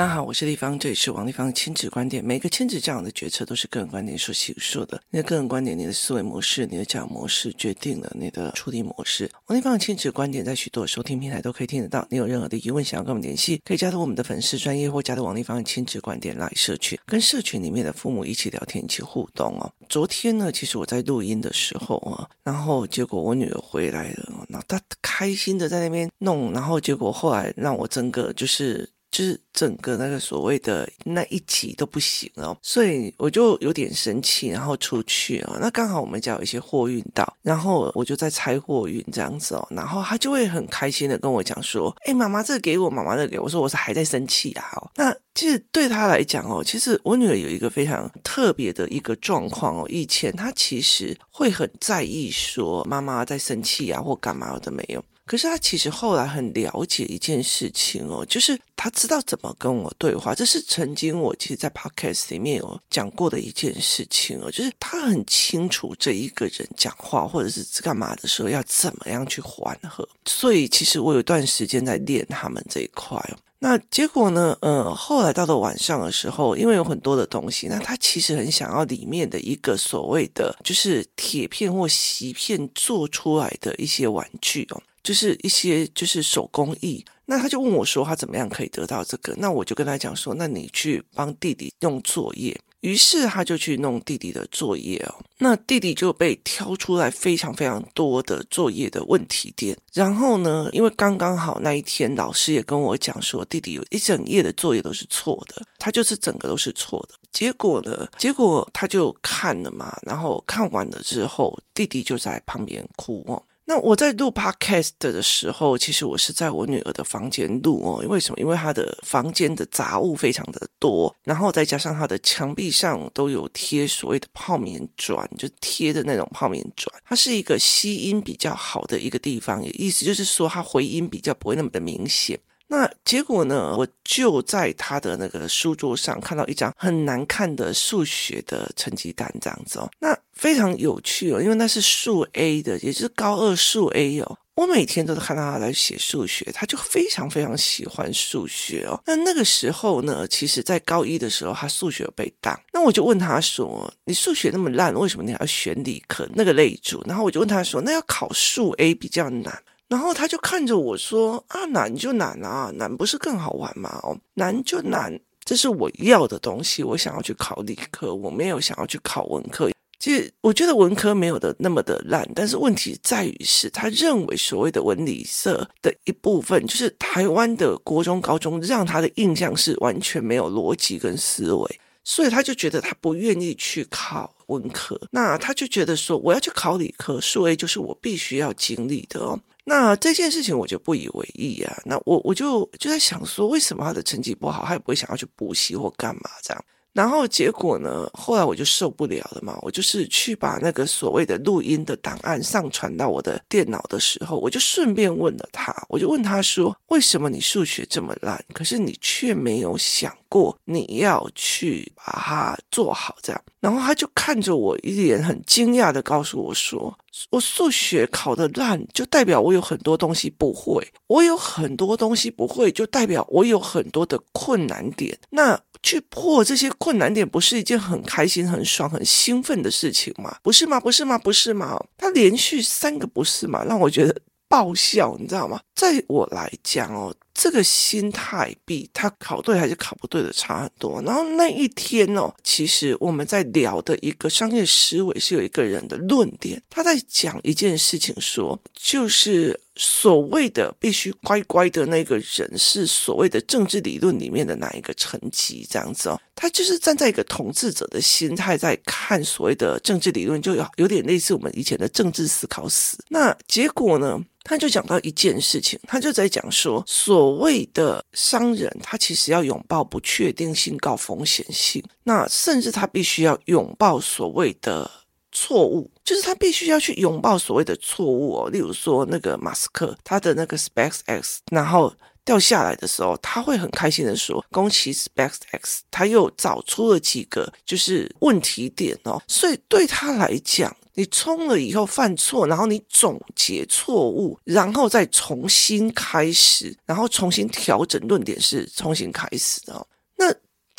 大家好，我是丽芳，这里是王立芳的亲子观点。每个亲子这样的决策都是个人观点所形塑的。你的个人观点、你的思维模式、你的教养模式，决定了你的处理模式。王立芳的亲子观点在许多收听平台都可以听得到。你有任何的疑问想要跟我们联系，可以加入我们的粉丝专业或加入王立芳的亲子观点来社群，跟社群里面的父母一起聊天、一起互动哦。昨天呢，其实我在录音的时候啊，然后结果我女儿回来了，然后她开心的在那边弄，然后结果后来让我整个就是。就是整个那个所谓的那一集都不行哦，所以我就有点生气，然后出去哦。那刚好我们家有一些货运到，然后我就在拆货运这样子哦，然后他就会很开心的跟我讲说：“哎，妈妈，这个给我，妈妈，这个给我。”我说：“我是还在生气啊。”哦，那其实对他来讲哦，其实我女儿有一个非常特别的一个状况哦。以前她其实会很在意说妈妈在生气啊，或干嘛的没有。可是他其实后来很了解一件事情哦，就是他知道怎么跟我对话。这是曾经我其实，在 podcast 里面有讲过的一件事情哦，就是他很清楚这一个人讲话或者是干嘛的时候要怎么样去缓和。所以其实我有一段时间在练他们这一块哦。那结果呢？呃，后来到了晚上的时候，因为有很多的东西，那他其实很想要里面的一个所谓的就是铁片或锡片做出来的一些玩具哦。就是一些就是手工艺，那他就问我说他怎么样可以得到这个？那我就跟他讲说，那你去帮弟弟弄作业。于是他就去弄弟弟的作业哦，那弟弟就被挑出来非常非常多的作业的问题点。然后呢，因为刚刚好那一天老师也跟我讲说，弟弟有一整页的作业都是错的，他就是整个都是错的。结果呢，结果他就看了嘛，然后看完了之后，弟弟就在旁边哭哦。那我在录 podcast 的时候，其实我是在我女儿的房间录哦。为什么？因为她的房间的杂物非常的多，然后再加上她的墙壁上都有贴所谓的泡棉砖，就贴的那种泡棉砖。它是一个吸音比较好的一个地方，意思就是说它回音比较不会那么的明显。那结果呢？我就在他的那个书桌上看到一张很难看的数学的成绩单，这样子哦。那非常有趣哦，因为那是数 A 的，也就是高二数 A 哦。我每天都看到他来写数学，他就非常非常喜欢数学哦。那那个时候呢，其实在高一的时候，他数学有被挡。那我就问他说：“你数学那么烂，为什么你还要选理科那个类组？”然后我就问他说：“那要考数 A 比较难？”然后他就看着我说：“啊，难就难啊，难不是更好玩吗？哦，难就难，这是我要的东西。我想要去考理科，我没有想要去考文科。其实我觉得文科没有的那么的烂，但是问题在于是，他认为所谓的文理社的一部分，就是台湾的国中、高中让他的印象是完全没有逻辑跟思维，所以他就觉得他不愿意去考文科。那他就觉得说，我要去考理科，数 A 就是我必须要经历的哦。”那这件事情我就不以为意啊，那我我就就在想说，为什么他的成绩不好，他也不会想要去补习或干嘛这样？然后结果呢，后来我就受不了了嘛，我就是去把那个所谓的录音的档案上传到我的电脑的时候，我就顺便问了他，我就问他说，为什么你数学这么烂，可是你却没有想过你要去把它做好这样？然后他就看着我一脸很惊讶的告诉我说。我数学考得烂，就代表我有很多东西不会。我有很多东西不会，就代表我有很多的困难点。那去破这些困难点，不是一件很开心、很爽、很兴奋的事情吗？不是吗？不是吗？不是吗？他连续三个不是嘛？让我觉得爆笑，你知道吗？在我来讲哦。这个心态比他考对还是考不对的差很多。然后那一天哦，其实我们在聊的一个商业思维是有一个人的论点，他在讲一件事情说，就是所谓的必须乖乖的那个人是所谓的政治理论里面的哪一个层级这样子哦，他就是站在一个统治者的心态在看所谓的政治理论，就有有点类似我们以前的政治思考史。那结果呢？他就讲到一件事情，他就在讲说，所谓的商人，他其实要拥抱不确定性、高风险性，那甚至他必须要拥抱所谓的错误，就是他必须要去拥抱所谓的错误哦。例如说，那个马斯克他的那个 SpaceX，然后掉下来的时候，他会很开心的说：“恭喜 SpaceX，他又找出了几个就是问题点哦。”所以对他来讲，你冲了以后犯错，然后你总结错误，然后再重新开始，然后重新调整论点是重新开始的哦。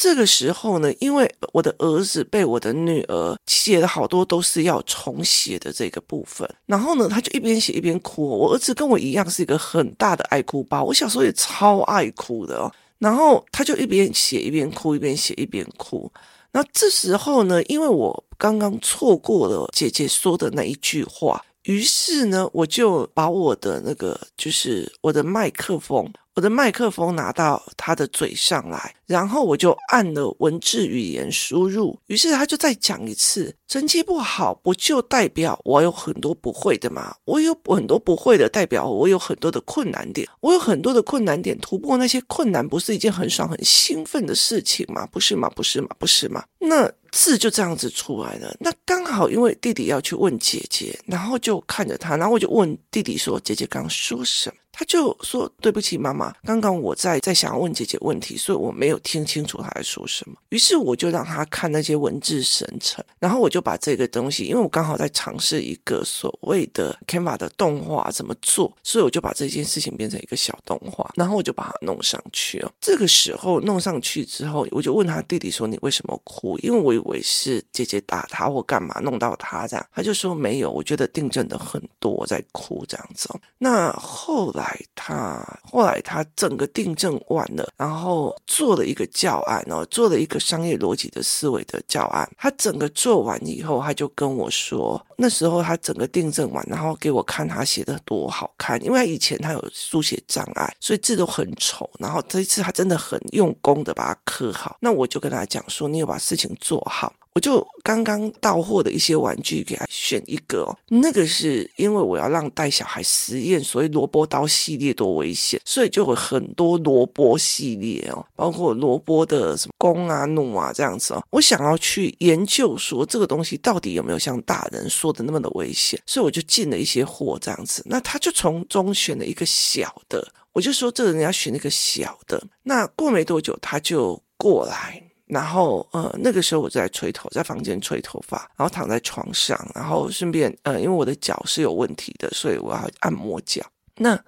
这个时候呢，因为我的儿子被我的女儿写了好多都是要重写的这个部分，然后呢，他就一边写一边哭。我儿子跟我一样是一个很大的爱哭包，我小时候也超爱哭的哦。然后他就一边写一边哭，一边写一边哭。那这时候呢，因为我刚刚错过了姐姐说的那一句话，于是呢，我就把我的那个就是我的麦克风。我的麦克风拿到他的嘴上来，然后我就按了文字语言输入，于是他就再讲一次。成绩不好，不就代表我有很多不会的吗？我有很多不会的，代表我有很多的困难点。我有很多的困难点，突破那些困难，不是一件很爽、很兴奋的事情吗？不是吗？不是吗？不是吗？那字就这样子出来了。那刚好因为弟弟要去问姐姐，然后就看着他，然后我就问弟弟说：“姐姐刚说什么？”他就说：“对不起，妈妈，刚刚我在在想要问姐姐问题，所以我没有听清楚他在说什么。于是我就让他看那些文字生成，然后我就把这个东西，因为我刚好在尝试一个所谓的 Canva 的动画怎么做，所以我就把这件事情变成一个小动画，然后我就把它弄上去哦。这个时候弄上去之后，我就问他弟弟说：‘你为什么哭？’因为我以为是姐姐打他或干嘛弄到他这样，他就说没有，我觉得订正的很多，我在哭这样子。那后来。他后来他整个订正完了，然后做了一个教案哦，做了一个商业逻辑的思维的教案。他整个做完以后，他就跟我说，那时候他整个订正完，然后给我看他写的多好看，因为以前他有书写障碍，所以字都很丑。然后这一次他真的很用功的把它刻好。那我就跟他讲说，你有把事情做好。我就刚刚到货的一些玩具给他选一个哦，那个是因为我要让带小孩实验，所以萝卜刀系列多危险，所以就有很多萝卜系列哦，包括萝卜的什么弓啊、弩啊这样子哦。我想要去研究说这个东西到底有没有像大人说的那么的危险，所以我就进了一些货这样子。那他就从中选了一个小的，我就说这个人要选那个小的。那过没多久他就过来。然后，呃，那个时候我在吹头，在房间吹头发，然后躺在床上，然后顺便，呃，因为我的脚是有问题的，所以我要按摩脚。那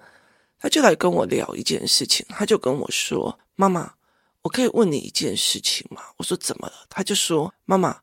他就来跟我聊一件事情，他就跟我说：“妈妈，我可以问你一件事情吗？”我说：“怎么了？”他就说：“妈妈，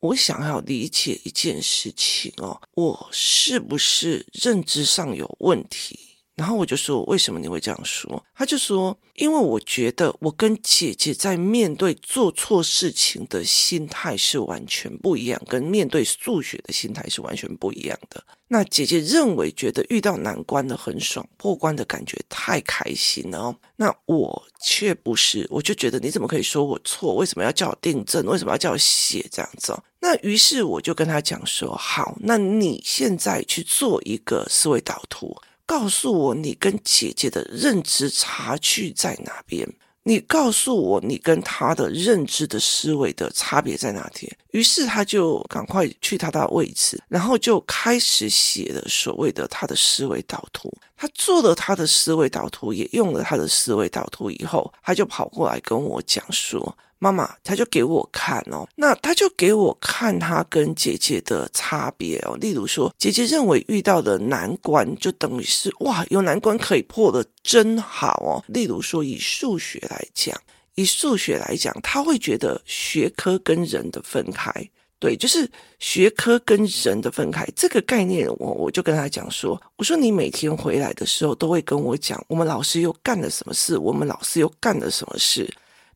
我想要理解一件事情哦，我是不是认知上有问题？”然后我就说：“为什么你会这样说？”他就说：“因为我觉得我跟姐姐在面对做错事情的心态是完全不一样，跟面对数学的心态是完全不一样的。那姐姐认为觉得遇到难关的很爽，破关的感觉太开心了哦。那我却不是，我就觉得你怎么可以说我错？为什么要叫我订正？为什么要叫我写这样子哦？那于是我就跟他讲说：好，那你现在去做一个思维导图。”告诉我你跟姐姐的认知差距在哪边？你告诉我你跟她的认知的思维的差别在哪天？于是他就赶快去他的位置，然后就开始写了所谓的他的思维导图。他做了他的思维导图，也用了他的思维导图以后，他就跑过来跟我讲说。妈妈，他就给我看哦，那他就给我看他跟姐姐的差别哦。例如说，姐姐认为遇到的难关，就等于是哇，有难关可以破的真好哦。例如说，以数学来讲，以数学来讲，他会觉得学科跟人的分开，对，就是学科跟人的分开这个概念，我我就跟他讲说，我说你每天回来的时候都会跟我讲，我们老师又干了什么事，我们老师又干了什么事。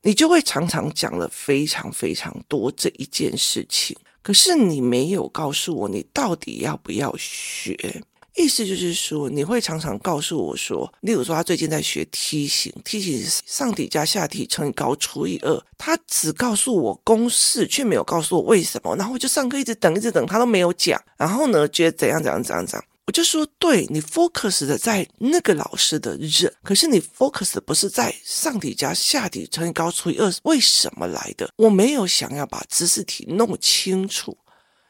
你就会常常讲了非常非常多这一件事情，可是你没有告诉我你到底要不要学。意思就是说，你会常常告诉我说，例如说他最近在学梯形，梯形上底加下底乘以高除以二，他只告诉我公式，却没有告诉我为什么，然后我就上课一直等一直等，他都没有讲，然后呢，觉得怎样怎样怎样怎样。我就说，对，你 focus 的在那个老师的人，可是你 focus 不是在上底加下底乘以高除以二为什么来的？我没有想要把知识题弄清楚，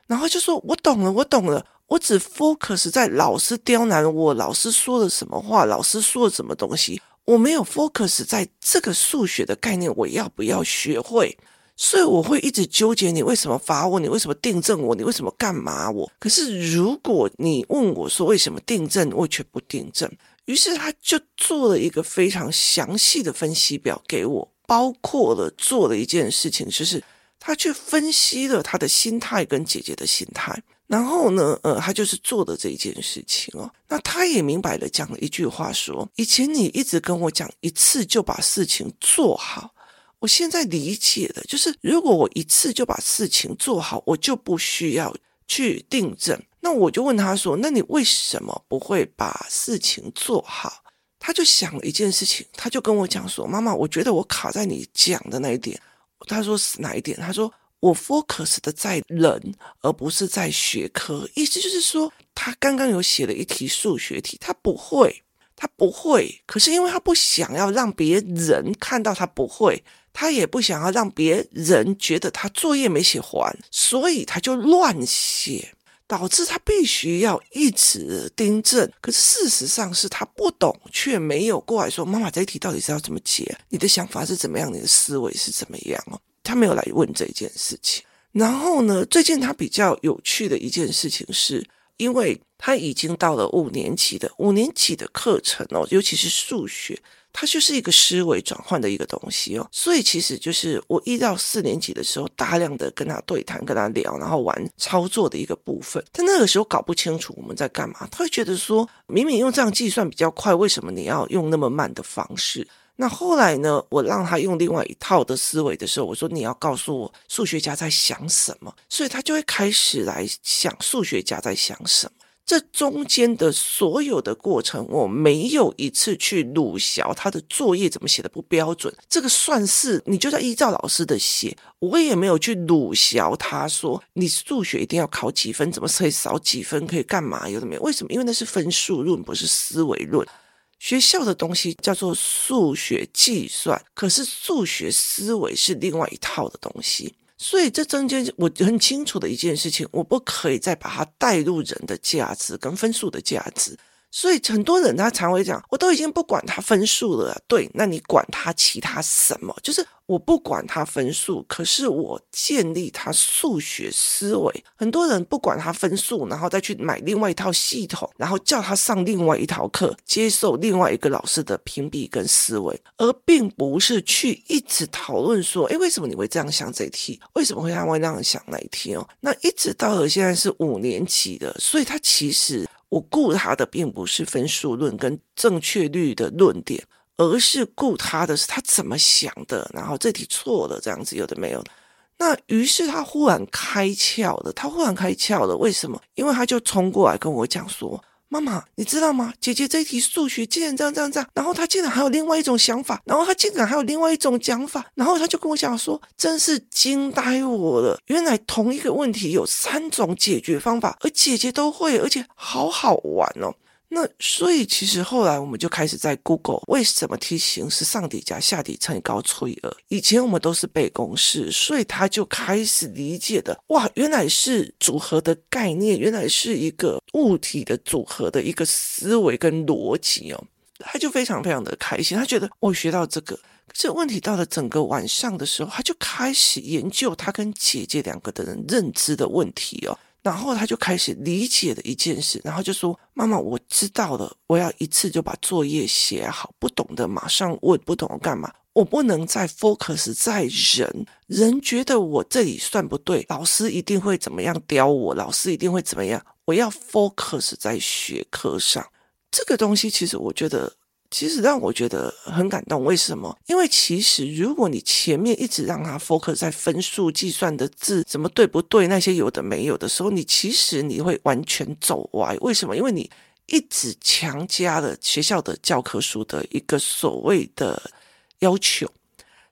然后就说我懂了，我懂了，我只 focus 在老师刁难我，老师说了什么话，老师说了什么东西，我没有 focus 在这个数学的概念，我要不要学会？所以我会一直纠结，你为什么罚我？你为什么订正我？你为什么干嘛我？可是如果你问我说为什么订正，我却不订正。于是他就做了一个非常详细的分析表给我，包括了做了一件事情，就是他去分析了他的心态跟姐姐的心态。然后呢，呃，他就是做的这一件事情哦。那他也明白了讲了一句话说：以前你一直跟我讲一次就把事情做好。我现在理解的就是，如果我一次就把事情做好，我就不需要去订正。那我就问他说：“那你为什么不会把事情做好？”他就想了一件事情，他就跟我讲说：“妈妈，我觉得我卡在你讲的那一点。”他说是哪一点？他说我 focus 的在人，而不是在学科。意思就是说，他刚刚有写了一题数学题，他不会，他不会。可是因为他不想要让别人看到他不会。他也不想要让别人觉得他作业没写完，所以他就乱写，导致他必须要一直订正。可是事实上是他不懂，却没有过来说：“妈妈，这一题到底是要怎么解？你的想法是怎么样？你的思维是怎么样？”哦，他没有来问这件事情。然后呢，最近他比较有趣的一件事情是，因为他已经到了五年级的五年级的课程哦，尤其是数学。它就是一个思维转换的一个东西哦，所以其实就是我一到四年级的时候，大量的跟他对谈、跟他聊，然后玩操作的一个部分。他那个时候搞不清楚我们在干嘛，他会觉得说，明明用这样计算比较快，为什么你要用那么慢的方式？那后来呢，我让他用另外一套的思维的时候，我说你要告诉我数学家在想什么，所以他就会开始来想数学家在想什么。这中间的所有的过程，我没有一次去鲁小他的作业怎么写的不标准。这个算是你就在依照老师的写，我也没有去鲁小他说你数学一定要考几分，怎么可以少几分，可以干嘛？有的没有？为什么？因为那是分数论，不是思维论。学校的东西叫做数学计算，可是数学思维是另外一套的东西。所以这中间我很清楚的一件事情，我不可以再把它带入人的价值跟分数的价值。所以很多人他常会讲，我都已经不管他分数了，对，那你管他其他什么？就是我不管他分数，可是我建立他数学思维。很多人不管他分数，然后再去买另外一套系统，然后叫他上另外一套课，接受另外一个老师的评比跟思维，而并不是去一直讨论说，诶，为什么你会这样想这一题？为什么会他会那样想那一题哦？那一直到了现在是五年级的，所以他其实。我顾他的并不是分数论跟正确率的论点，而是顾他的是他怎么想的。然后这题错了，这样子有的没有。那于是他忽然开窍了，他忽然开窍了。为什么？因为他就冲过来跟我讲说。妈妈，你知道吗？姐姐这一题数学竟然这样这样这样，然后她竟然还有另外一种想法，然后她竟然还有另外一种讲法，然后她就跟我讲说，真是惊呆我了！原来同一个问题有三种解决方法，而姐姐都会，而且好好玩哦。那所以其实后来我们就开始在 Google 为什么题型是上底加下底乘以高除以二？以前我们都是背公式，所以他就开始理解的哇，原来是组合的概念，原来是一个物体的组合的一个思维跟逻辑哦，他就非常非常的开心，他觉得我学到这个。可是问题到了整个晚上的时候，他就开始研究他跟姐姐两个的人认知的问题哦。然后他就开始理解了一件事，然后就说：“妈妈，我知道了，我要一次就把作业写好。不懂的马上问，不懂干嘛？我不能再 focus 在人，人觉得我这里算不对，老师一定会怎么样刁我，老师一定会怎么样。我要 focus 在学科上，这个东西其实我觉得。”其实让我觉得很感动，为什么？因为其实如果你前面一直让他 focus 在分数计算的字怎么对不对，那些有的没有的时候，你其实你会完全走歪。为什么？因为你一直强加了学校的教科书的一个所谓的要求，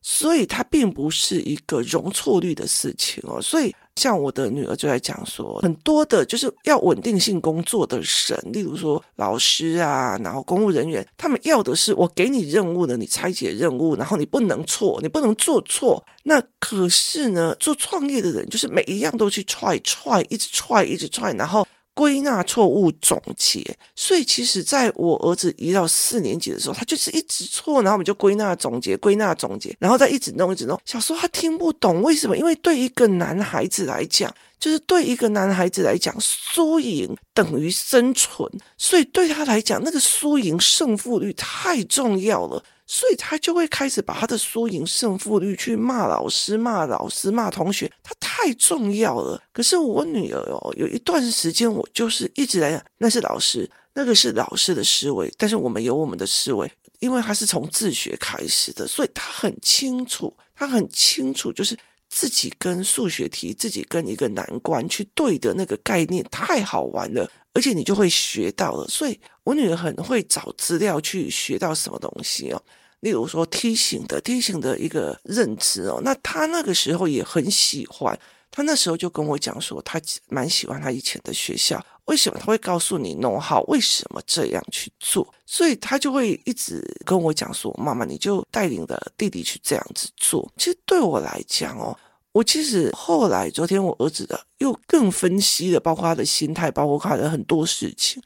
所以它并不是一个容错率的事情哦，所以。像我的女儿就在讲说，很多的就是要稳定性工作的人，例如说老师啊，然后公务人员，他们要的是我给你任务的，你拆解任务，然后你不能错，你不能做错。那可是呢，做创业的人就是每一样都去 try try，一直 try 一直 try，然后归纳错误总结，所以其实在我儿子一到四年级的时候，他就是一直错，然后我们就归纳总结，归纳总结，然后再一直弄一直弄。小时候他听不懂为什么，因为对一个男孩子来讲，就是对一个男孩子来讲，输赢等于生存，所以对他来讲，那个输赢胜负率太重要了。所以他就会开始把他的输赢胜负率去骂老师、骂老师、骂同学，他太重要了。可是我女儿哦，有一段时间我就是一直在讲，那是老师，那个是老师的思维，但是我们有我们的思维，因为他是从自学开始的，所以他很清楚，他很清楚，就是自己跟数学题，自己跟一个难关去对的那个概念太好玩了，而且你就会学到了。所以我女儿很会找资料去学到什么东西哦。例如说梯形的梯形的一个认知哦，那他那个时候也很喜欢，他那时候就跟我讲说，他蛮喜欢他以前的学校，为什么他会告诉你弄好，为什么这样去做，所以他就会一直跟我讲说，妈妈你就带领的弟弟去这样子做。其实对我来讲哦，我其实后来昨天我儿子的又更分析了，包括他的心态，包括他的很多事情。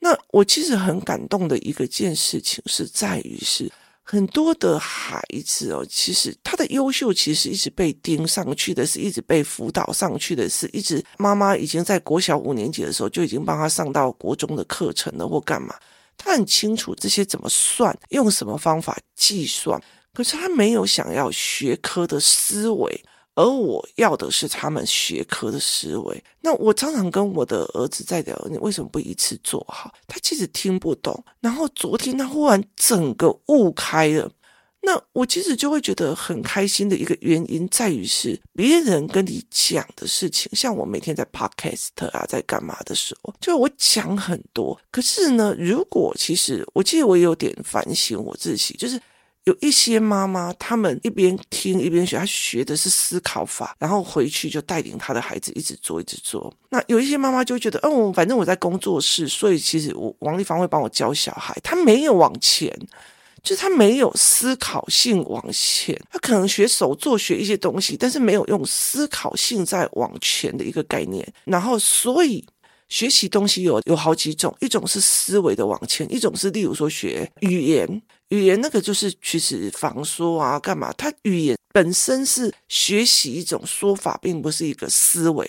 那我其实很感动的一个件事情是在于是。很多的孩子哦，其实他的优秀其实一直被盯上去的，是一直被辅导上去的，是一直妈妈已经在国小五年级的时候就已经帮他上到国中的课程了，或干嘛？他很清楚这些怎么算，用什么方法计算，可是他没有想要学科的思维。而我要的是他们学科的思维。那我常常跟我的儿子在聊，你为什么不一次做好？他其实听不懂。然后昨天他忽然整个悟开了。那我其实就会觉得很开心的一个原因在于是别人跟你讲的事情，像我每天在 podcast 啊，在干嘛的时候，就我讲很多。可是呢，如果其实我记得我有点反省我自己，就是。有一些妈妈，他们一边听一边学，他学的是思考法，然后回去就带领他的孩子一直做，一直做。那有一些妈妈就觉得，哦，反正我在工作室，所以其实王立芳会帮我教小孩，他没有往前，就是他没有思考性往前，他可能学手作学一些东西，但是没有用思考性在往前的一个概念，然后所以。学习东西有有好几种，一种是思维的往前，一种是例如说学语言，语言那个就是其实仿说啊干嘛，它语言本身是学习一种说法，并不是一个思维。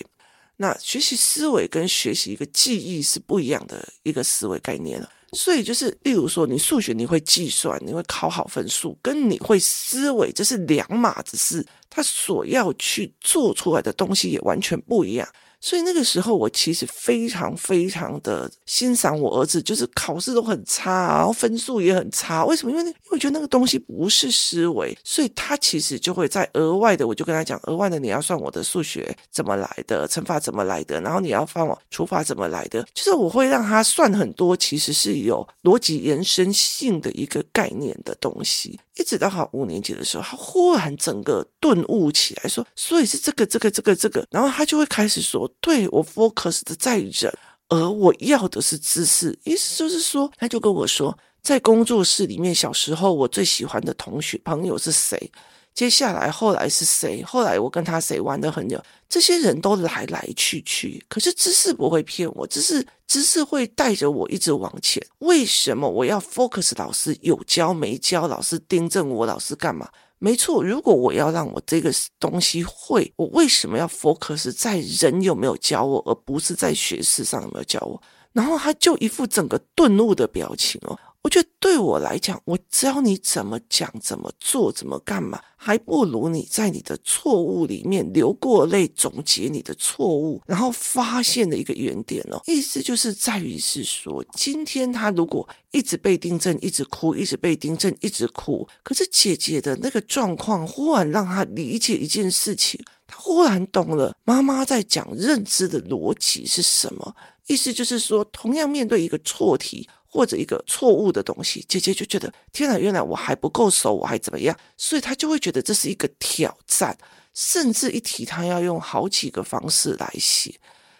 那学习思维跟学习一个记忆是不一样的一个思维概念了。所以就是例如说，你数学你会计算，你会考好分数，跟你会思维，这是两码子事，他所要去做出来的东西也完全不一样。所以那个时候，我其实非常非常的欣赏我儿子，就是考试都很差，然后分数也很差。为什么？因为因为我觉得那个东西不是思维，所以他其实就会在额外的，我就跟他讲，额外的你要算我的数学怎么来的，乘法怎么来的，然后你要放我除法怎么来的，就是我会让他算很多，其实是有逻辑延伸性的一个概念的东西。一直到他五年级的时候，他忽然整个顿悟起来，说，所以是这个这个这个这个，然后他就会开始说。对，我 focus 的在人，而我要的是知识。意思就是说，他就跟我说，在工作室里面，小时候我最喜欢的同学朋友是谁？接下来后来是谁？后来我跟他谁玩得很久？这些人都来来去去，可是知识不会骗我，知识知识会带着我一直往前。为什么我要 focus？老师有教没教？老师订正我？老师干嘛？没错，如果我要让我这个东西会，我为什么要 focus 在人有没有教我，而不是在学识上有没有教我？然后他就一副整个顿悟的表情哦。我觉得对我来讲，我教你怎么讲、怎么做、怎么干嘛，还不如你在你的错误里面流过泪，总结你的错误，然后发现的一个原点哦。意思就是在于是说，今天他如果一直被订正，一直哭，一直被订正，一直哭，可是姐姐的那个状况忽然让他理解一件事情，他忽然懂了妈妈在讲认知的逻辑是什么。意思就是说，同样面对一个错题。或者一个错误的东西，姐姐就觉得天哪，原来我还不够熟，我还怎么样？所以她就会觉得这是一个挑战，甚至一题她要用好几个方式来写。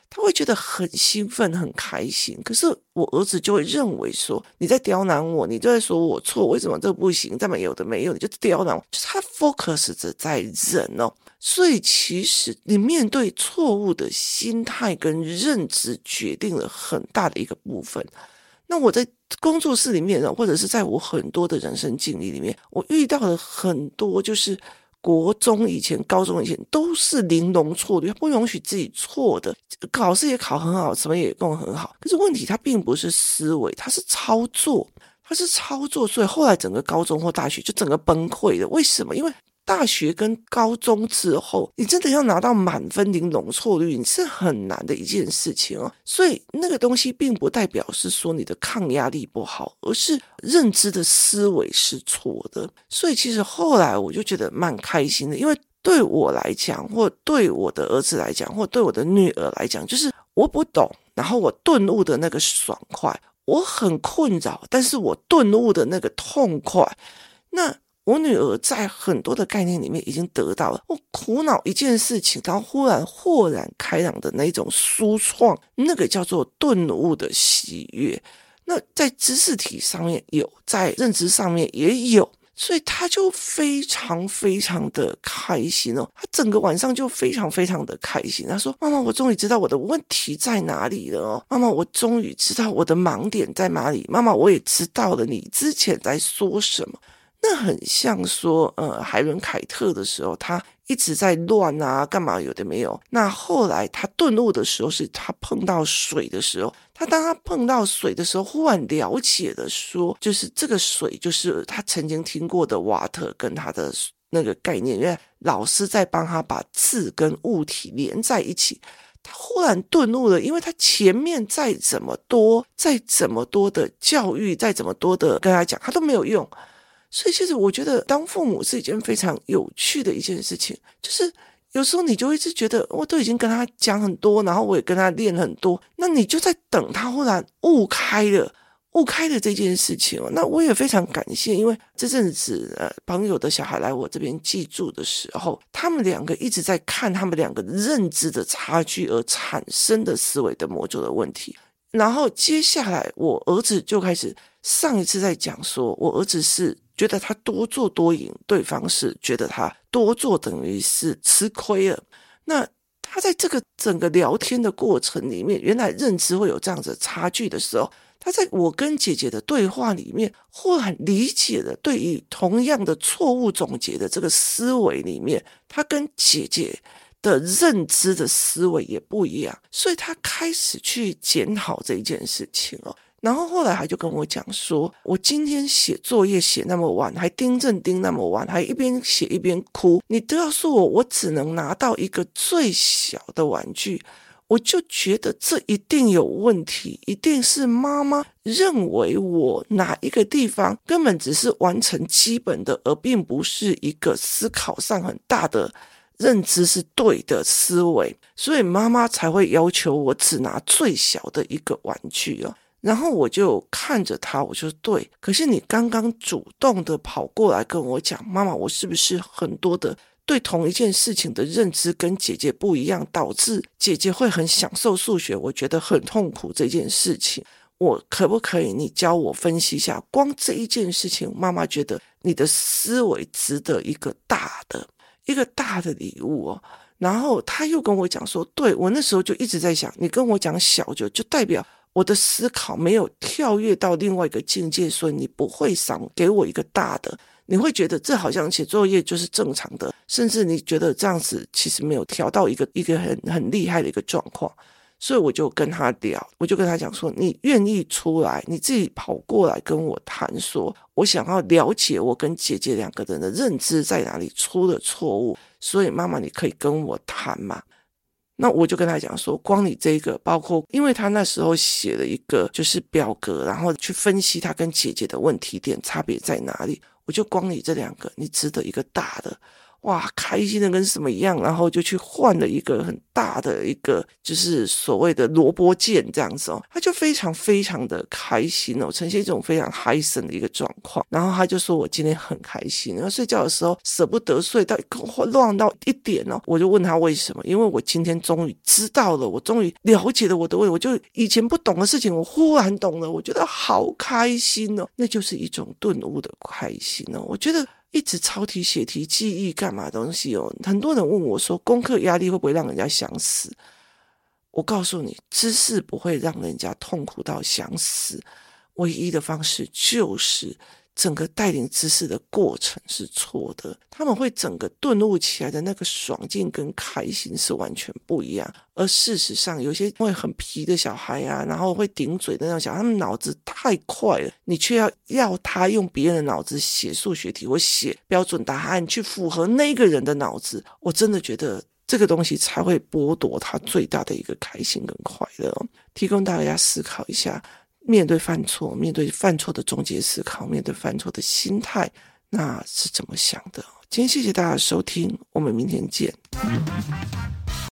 他会觉得很兴奋、很开心。可是我儿子就会认为说，你在刁难我，你就在说我错，为什么这不行？这么有的没有，你就刁难我。就是他 focus 着在忍哦，所以其实你面对错误的心态跟认知，决定了很大的一个部分。那我在工作室里面，或者是在我很多的人生经历里面，我遇到了很多就是。国中以前、高中以前都是零容错率，不允许自己错的，考试也考很好，什么也弄很好。可是问题，他并不是思维，他是操作，他是操作，所以后来整个高中或大学就整个崩溃了。为什么？因为。大学跟高中之后，你真的要拿到满分零容错率，你是很难的一件事情哦。所以那个东西并不代表是说你的抗压力不好，而是认知的思维是错的。所以其实后来我就觉得蛮开心的，因为对我来讲，或对我的儿子来讲，或对我的女儿来讲，就是我不懂，然后我顿悟的那个爽快，我很困扰，但是我顿悟的那个痛快，那。我女儿在很多的概念里面已经得到了，我苦恼一件事情，然后忽然豁然开朗的那种舒创，那个叫做顿悟的喜悦。那在知识体上面有，在认知上面也有，所以他就非常非常的开心哦。他整个晚上就非常非常的开心。他说：“妈妈，我终于知道我的问题在哪里了哦。妈妈，我终于知道我的盲点在哪里。妈妈，我也知道了你之前在说什么。”那很像说，呃，海伦凯特的时候，他一直在乱啊，干嘛有的没有。那后来他顿悟的时候，是他碰到水的时候，他当他碰到水的时候，忽然了解了说，就是这个水，就是他曾经听过的瓦特跟他的那个概念，因为老师在帮他把字跟物体连在一起，他忽然顿悟了，因为他前面再怎么多，再怎么多的教育，再怎么多的跟他讲，他都没有用。所以，其实我觉得当父母是一件非常有趣的一件事情。就是有时候你就一直觉得，我都已经跟他讲很多，然后我也跟他练很多，那你就在等他忽然悟开了，悟开了这件事情哦。那我也非常感谢，因为这阵子呃，朋友的小孩来我这边寄住的时候，他们两个一直在看他们两个认知的差距而产生的思维的模组的问题。然后接下来，我儿子就开始上一次在讲说，我儿子是。觉得他多做多赢，对方是觉得他多做等于是吃亏了。那他在这个整个聊天的过程里面，原来认知会有这样子差距的时候，他在我跟姐姐的对话里面，忽然理解了对于同样的错误总结的这个思维里面，他跟姐姐的认知的思维也不一样，所以他开始去检讨这一件事情哦。然后后来他就跟我讲说，我今天写作业写那么晚，还盯正盯那么晚，还一边写一边哭，你都要说我，我只能拿到一个最小的玩具，我就觉得这一定有问题，一定是妈妈认为我哪一个地方根本只是完成基本的，而并不是一个思考上很大的认知是对的思维，所以妈妈才会要求我只拿最小的一个玩具哦。然后我就看着他，我说对。可是你刚刚主动的跑过来跟我讲，妈妈，我是不是很多的对同一件事情的认知跟姐姐不一样，导致姐姐会很享受数学，我觉得很痛苦这件事情，我可不可以你教我分析一下？光这一件事情，妈妈觉得你的思维值得一个大的一个大的礼物哦。然后他又跟我讲说，对，我那时候就一直在想，你跟我讲小就就代表。我的思考没有跳跃到另外一个境界，所以你不会想给我一个大的，你会觉得这好像写作业就是正常的，甚至你觉得这样子其实没有调到一个一个很很厉害的一个状况，所以我就跟他聊，我就跟他讲说，你愿意出来，你自己跑过来跟我谈说，我想要了解我跟姐姐两个人的认知在哪里出了错误，所以妈妈你可以跟我谈吗？那我就跟他讲说，光你这个，包括因为他那时候写了一个就是表格，然后去分析他跟姐姐的问题点差别在哪里，我就光你这两个，你值得一个大的。哇，开心的跟什么一样，然后就去换了一个很大的一个，就是所谓的萝卜剑这样子哦，他就非常非常的开心哦，呈现一种非常嗨森的一个状况。然后他就说我今天很开心，然后睡觉的时候舍不得睡到乱到一点哦，我就问他为什么？因为我今天终于知道了，我终于了解了我的胃，我就以前不懂的事情，我忽然懂了，我觉得好开心哦，那就是一种顿悟的开心哦，我觉得。一直抄题写题记忆干嘛东西哦？很多人问我说，功课压力会不会让人家想死？我告诉你，知识不会让人家痛苦到想死，唯一的方式就是。整个带领知识的过程是错的，他们会整个顿悟起来的那个爽劲跟开心是完全不一样。而事实上，有些会很皮的小孩啊，然后会顶嘴的那种小孩，他们脑子太快了，你却要要他用别人的脑子写数学题或写标准答案去符合那个人的脑子，我真的觉得这个东西才会剥夺他最大的一个开心跟快乐。提供大家思考一下。面对犯错，面对犯错的总结思考，面对犯错的心态，那是怎么想的？今天谢谢大家的收听，我们明天见。